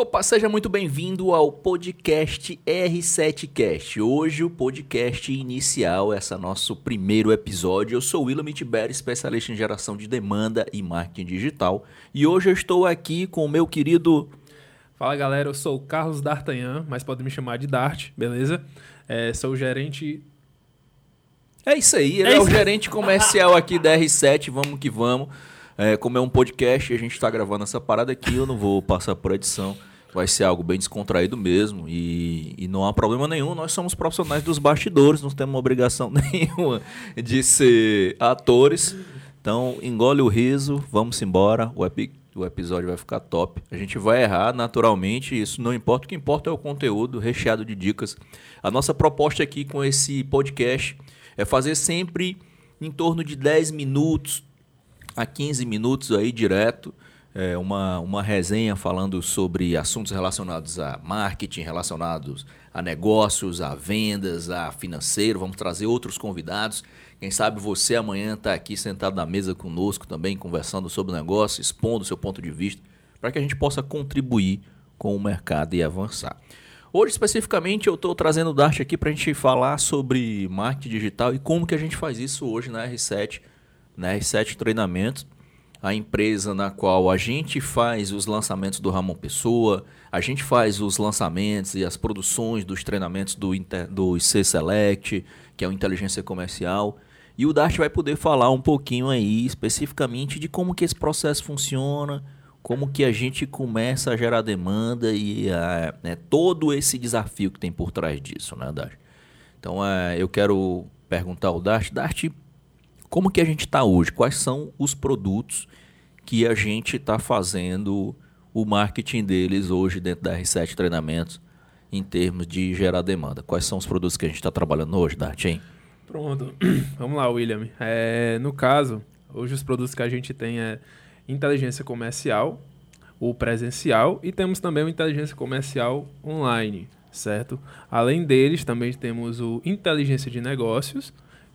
Opa, seja muito bem-vindo ao podcast R7Cast. Hoje o podcast inicial, esse é nosso primeiro episódio. Eu sou William Tiberi, especialista em geração de demanda e marketing digital. E hoje eu estou aqui com o meu querido... Fala galera, eu sou o Carlos D'Artagnan, mas pode me chamar de Dart, beleza? É, sou o gerente... É isso aí, ele é, é o gerente comercial aqui da R7, vamos que vamos. É, como é um podcast, a gente está gravando essa parada aqui, eu não vou passar por edição vai ser algo bem descontraído mesmo e, e não há problema nenhum. Nós somos profissionais dos bastidores, não temos obrigação nenhuma de ser atores. Então, engole o riso, vamos embora. O, epi o episódio vai ficar top. A gente vai errar naturalmente, isso não importa. O que importa é o conteúdo recheado de dicas. A nossa proposta aqui com esse podcast é fazer sempre em torno de 10 minutos a 15 minutos aí direto é, uma, uma resenha falando sobre assuntos relacionados a marketing, relacionados a negócios, a vendas, a financeiro. Vamos trazer outros convidados. Quem sabe você amanhã está aqui sentado na mesa conosco também, conversando sobre o negócio, expondo o seu ponto de vista, para que a gente possa contribuir com o mercado e avançar. Hoje, especificamente, eu estou trazendo o Dart aqui para a gente falar sobre marketing digital e como que a gente faz isso hoje na R7, na R7 Treinamentos a empresa na qual a gente faz os lançamentos do Ramon Pessoa, a gente faz os lançamentos e as produções dos treinamentos do, do IC Select, que é o Inteligência Comercial. E o Dart vai poder falar um pouquinho aí especificamente de como que esse processo funciona, como que a gente começa a gerar demanda e a, né, todo esse desafio que tem por trás disso, né, Dart? Então é, eu quero perguntar ao Dart, Dart, como que a gente está hoje? Quais são os produtos que a gente está fazendo o marketing deles hoje dentro da R7 Treinamentos em termos de gerar demanda? Quais são os produtos que a gente está trabalhando hoje, Dartin? Pronto. Vamos lá, William. É, no caso, hoje os produtos que a gente tem é inteligência comercial, o presencial e temos também o inteligência comercial online, certo? Além deles, também temos o inteligência de negócios,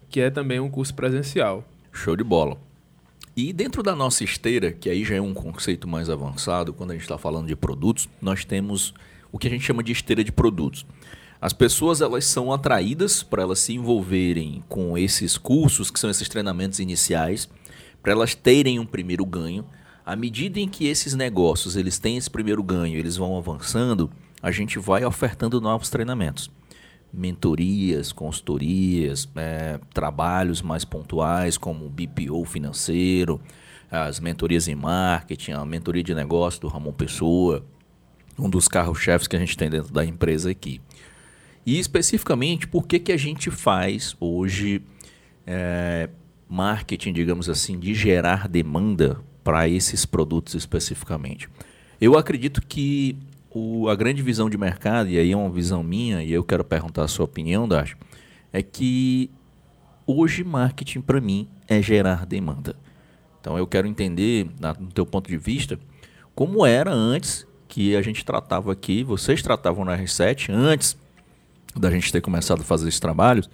que é também um curso presencial. Show de bola. E dentro da nossa esteira, que aí já é um conceito mais avançado, quando a gente está falando de produtos, nós temos o que a gente chama de esteira de produtos. As pessoas elas são atraídas para elas se envolverem com esses cursos, que são esses treinamentos iniciais, para elas terem um primeiro ganho. À medida em que esses negócios eles têm esse primeiro ganho, eles vão avançando, a gente vai ofertando novos treinamentos mentorias, consultorias, é, trabalhos mais pontuais como BPO financeiro, as mentorias em marketing, a mentoria de negócio do Ramon Pessoa, um dos carros-chefes que a gente tem dentro da empresa aqui. E especificamente, por que, que a gente faz hoje é, marketing, digamos assim, de gerar demanda para esses produtos especificamente? Eu acredito que o, a grande visão de mercado, e aí é uma visão minha, e eu quero perguntar a sua opinião, Dash, é que hoje marketing para mim é gerar demanda. Então eu quero entender, no teu ponto de vista, como era antes que a gente tratava aqui, vocês tratavam na R7 antes da gente ter começado a fazer esses trabalhos,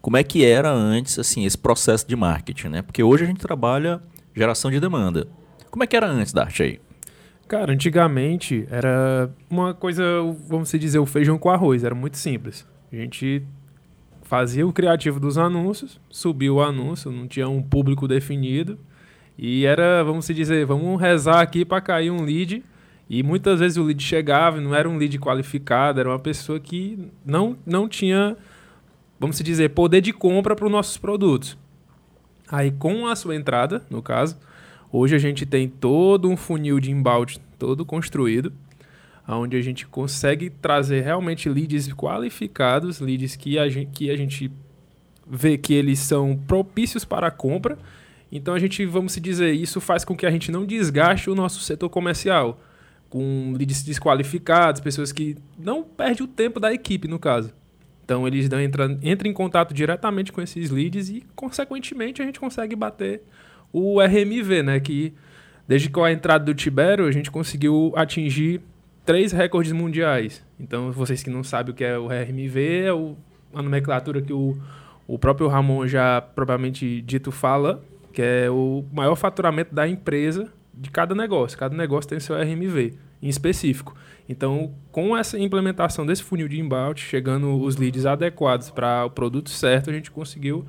como é que era antes assim esse processo de marketing, né? Porque hoje a gente trabalha geração de demanda. Como é que era antes, Dart aí? Cara, antigamente era uma coisa, vamos dizer, o feijão com arroz, era muito simples. A gente fazia o criativo dos anúncios, subia o anúncio, não tinha um público definido. E era, vamos dizer, vamos rezar aqui para cair um lead. E muitas vezes o lead chegava, não era um lead qualificado, era uma pessoa que não, não tinha, vamos dizer, poder de compra para os nossos produtos. Aí com a sua entrada, no caso, Hoje a gente tem todo um funil de embalde todo construído, onde a gente consegue trazer realmente leads qualificados, leads que a gente, que a gente vê que eles são propícios para a compra. Então a gente, vamos dizer, isso faz com que a gente não desgaste o nosso setor comercial com leads desqualificados, pessoas que não perdem o tempo da equipe, no caso. Então eles entram, entram em contato diretamente com esses leads e, consequentemente, a gente consegue bater o RMV, né? Que desde com a entrada do Tibero, a gente conseguiu atingir três recordes mundiais. Então, vocês que não sabem o que é o RMV, é o, a nomenclatura que o, o próprio Ramon já propriamente dito fala, que é o maior faturamento da empresa de cada negócio. Cada negócio tem seu RMV. em específico. Então, com essa implementação desse funil de inbound, chegando os leads adequados para o produto certo, a gente conseguiu,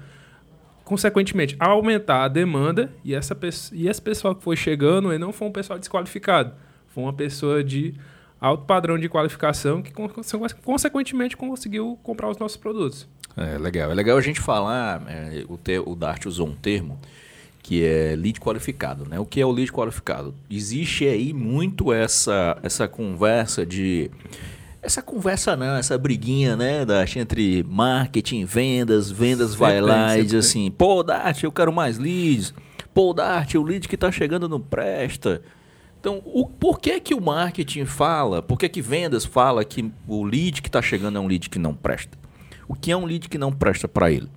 consequentemente, aumentar a demanda e, essa, e esse pessoal que foi chegando ele não foi um pessoal desqualificado, foi uma pessoa de alto padrão de qualificação que, consequentemente, conseguiu comprar os nossos produtos. É legal. É legal a gente falar, é, o, o Dart usou um termo que é lead qualificado. Né? O que é o lead qualificado? Existe aí muito essa, essa conversa de. Essa conversa não, essa briguinha, né, da entre marketing, vendas, vendas sempre vai lá e diz assim, pô, Dart, eu quero mais leads. Pô, Dart, o lead que está chegando não presta. Então, o, por que que o marketing fala, por que que vendas fala que o lead que está chegando é um lead que não presta? O que é um lead que não presta para ele?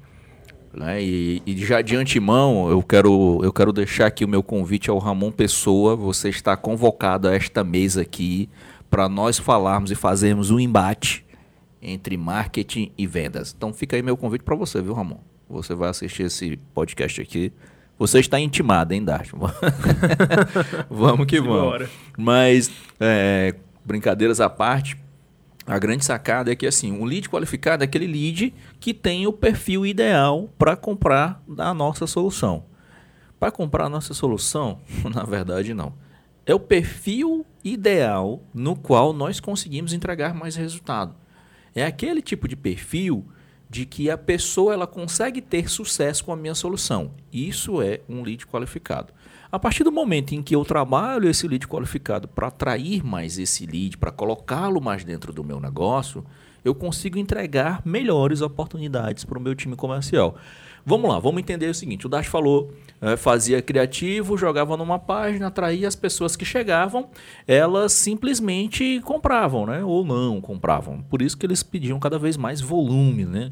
Né? E, e, já de antemão, eu quero, eu quero deixar aqui o meu convite ao Ramon Pessoa. Você está convocado a esta mesa aqui para nós falarmos e fazermos um embate entre marketing e vendas. Então fica aí meu convite para você, viu, Ramon? Você vai assistir esse podcast aqui. Você está intimado, hein, Dart? vamos que vamos. Mas, é, brincadeiras à parte, a grande sacada é que assim, um lead qualificado é aquele lead que tem o perfil ideal para comprar a nossa solução. Para comprar a nossa solução, na verdade não. É o perfil ideal no qual nós conseguimos entregar mais resultado. É aquele tipo de perfil de que a pessoa ela consegue ter sucesso com a minha solução. Isso é um lead qualificado. A partir do momento em que eu trabalho esse lead qualificado para atrair mais esse lead, para colocá-lo mais dentro do meu negócio, eu consigo entregar melhores oportunidades para o meu time comercial. Vamos lá, vamos entender o seguinte: o Dash falou, é, fazia criativo, jogava numa página, atraía as pessoas que chegavam, elas simplesmente compravam, né? Ou não compravam. Por isso que eles pediam cada vez mais volume, né?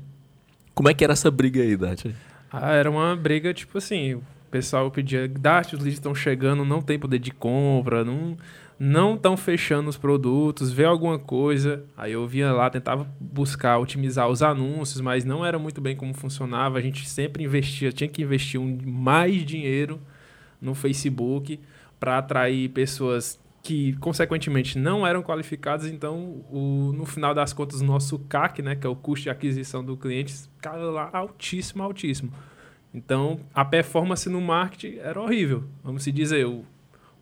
Como é que era essa briga aí, Dash? Ah, era uma briga tipo assim, o pessoal pedia, Dart, os leads estão chegando, não tem poder de compra, não não estão fechando os produtos, vê alguma coisa. Aí eu via lá, tentava buscar otimizar os anúncios, mas não era muito bem como funcionava. A gente sempre investia, tinha que investir um, mais dinheiro no Facebook para atrair pessoas que, consequentemente, não eram qualificadas. Então, o, no final das contas, o nosso CAC, né, que é o custo de aquisição do cliente, caiu lá altíssimo, altíssimo. Então, a performance no marketing era horrível. Vamos se dizer, o,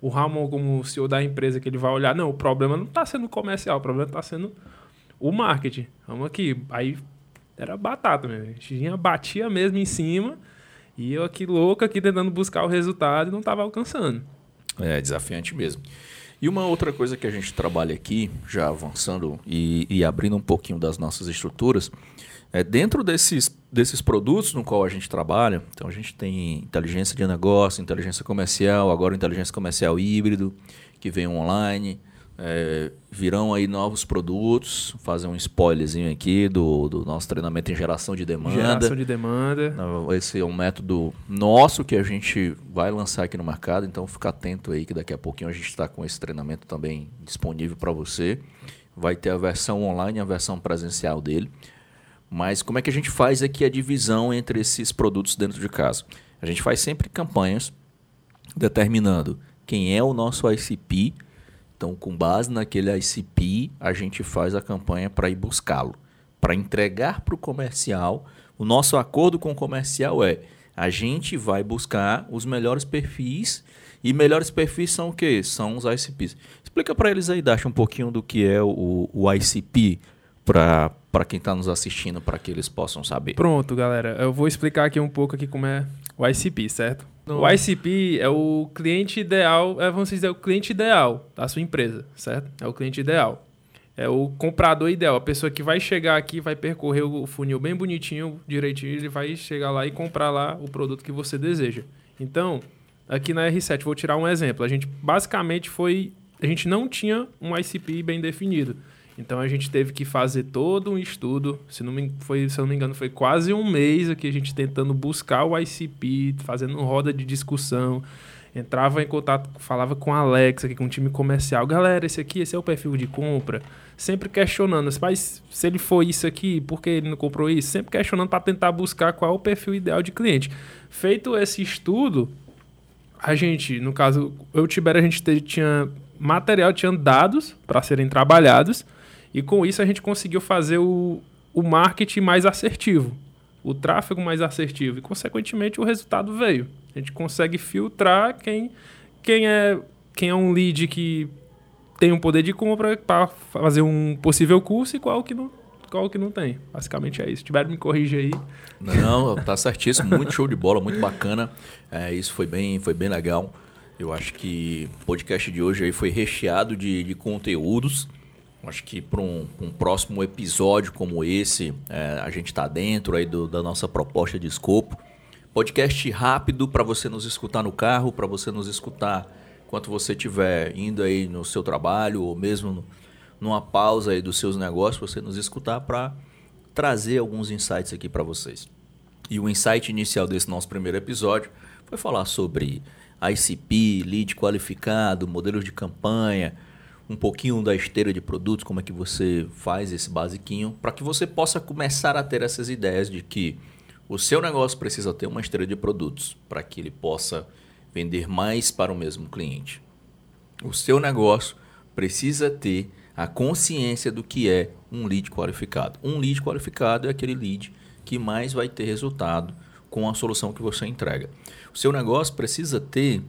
o Ramon, como CEO da empresa, que ele vai olhar, não, o problema não está sendo comercial, o problema está sendo o marketing. Vamos aqui. Aí era batata mesmo. A gente batia mesmo em cima e eu aqui louco aqui tentando buscar o resultado e não estava alcançando. É desafiante mesmo. E uma outra coisa que a gente trabalha aqui, já avançando e, e abrindo um pouquinho das nossas estruturas, é, dentro desses, desses produtos no qual a gente trabalha, então a gente tem inteligência de negócio, inteligência comercial, agora inteligência comercial híbrido, que vem online. É, virão aí novos produtos, fazer um spoilerzinho aqui do, do nosso treinamento em geração de demanda. Geração de demanda. Esse é um método nosso que a gente vai lançar aqui no mercado, então fica atento aí que daqui a pouquinho a gente está com esse treinamento também disponível para você. Vai ter a versão online e a versão presencial dele. Mas como é que a gente faz aqui a divisão entre esses produtos dentro de casa? A gente faz sempre campanhas determinando quem é o nosso ICP. Então, com base naquele ICP, a gente faz a campanha para ir buscá-lo, para entregar para o comercial. O nosso acordo com o comercial é: a gente vai buscar os melhores perfis e melhores perfis são o quê? São os ICPs. Explica para eles aí, Dash, um pouquinho do que é o, o ICP para para quem está nos assistindo, para que eles possam saber. Pronto, galera. Eu vou explicar aqui um pouco aqui como é o ICP, certo? Não. O ICP é o cliente ideal, é, vamos dizer, o cliente ideal da sua empresa, certo? É o cliente ideal. É o comprador ideal, a pessoa que vai chegar aqui, vai percorrer o funil bem bonitinho, direitinho, ele vai chegar lá e comprar lá o produto que você deseja. Então, aqui na R7, vou tirar um exemplo. A gente basicamente foi. A gente não tinha um ICP bem definido. Então a gente teve que fazer todo um estudo, se não me, foi, se não me engano, foi quase um mês aqui a gente tentando buscar o ICP, fazendo roda de discussão. Entrava em contato, falava com a Alex aqui, com o time comercial. Galera, esse aqui, esse é o perfil de compra. Sempre questionando, mas se ele for isso aqui, por que ele não comprou isso? Sempre questionando para tentar buscar qual é o perfil ideal de cliente. Feito esse estudo, a gente, no caso, eu Tibério, a gente tinha material, tinha dados para serem trabalhados, e com isso a gente conseguiu fazer o, o marketing mais assertivo, o tráfego mais assertivo, e consequentemente o resultado veio. A gente consegue filtrar quem, quem, é, quem é um lead que tem um poder de compra para fazer um possível curso e qual que não qual que não tem. Basicamente é isso. Se tiver, me corrija aí. Não, tá certíssimo. Muito show de bola, muito bacana. É, isso foi bem, foi bem legal. Eu acho que o podcast de hoje aí foi recheado de, de conteúdos. Acho que para um, um, próximo episódio como esse, é, a gente está dentro aí do, da nossa proposta de escopo. Podcast rápido para você nos escutar no carro, para você nos escutar enquanto você estiver indo aí no seu trabalho ou mesmo no, numa pausa aí dos seus negócios, você nos escutar para trazer alguns insights aqui para vocês. E o insight inicial desse nosso primeiro episódio foi falar sobre ICP, lead qualificado, modelos de campanha, um pouquinho da esteira de produtos, como é que você faz esse basiquinho, para que você possa começar a ter essas ideias de que o seu negócio precisa ter uma esteira de produtos para que ele possa vender mais para o mesmo cliente. O seu negócio precisa ter a consciência do que é um lead qualificado. Um lead qualificado é aquele lead que mais vai ter resultado com a solução que você entrega. O seu negócio precisa ter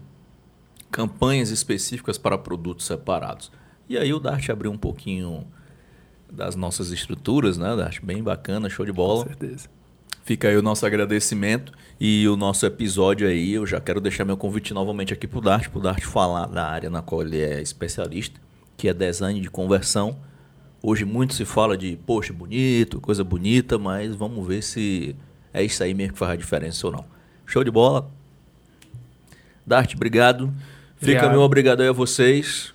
campanhas específicas para produtos separados. E aí o Dart abriu um pouquinho das nossas estruturas, né, Dart? Bem bacana, show de bola. Com certeza. Fica aí o nosso agradecimento e o nosso episódio aí. Eu já quero deixar meu convite novamente aqui para o Dart, para o Dart falar da área na qual ele é especialista que é design de conversão. Hoje muito se fala de, poxa, bonito, coisa bonita, mas vamos ver se é isso aí mesmo que faz a diferença ou não. Show de bola. Dart, obrigado. obrigado. Fica meu obrigado aí a vocês.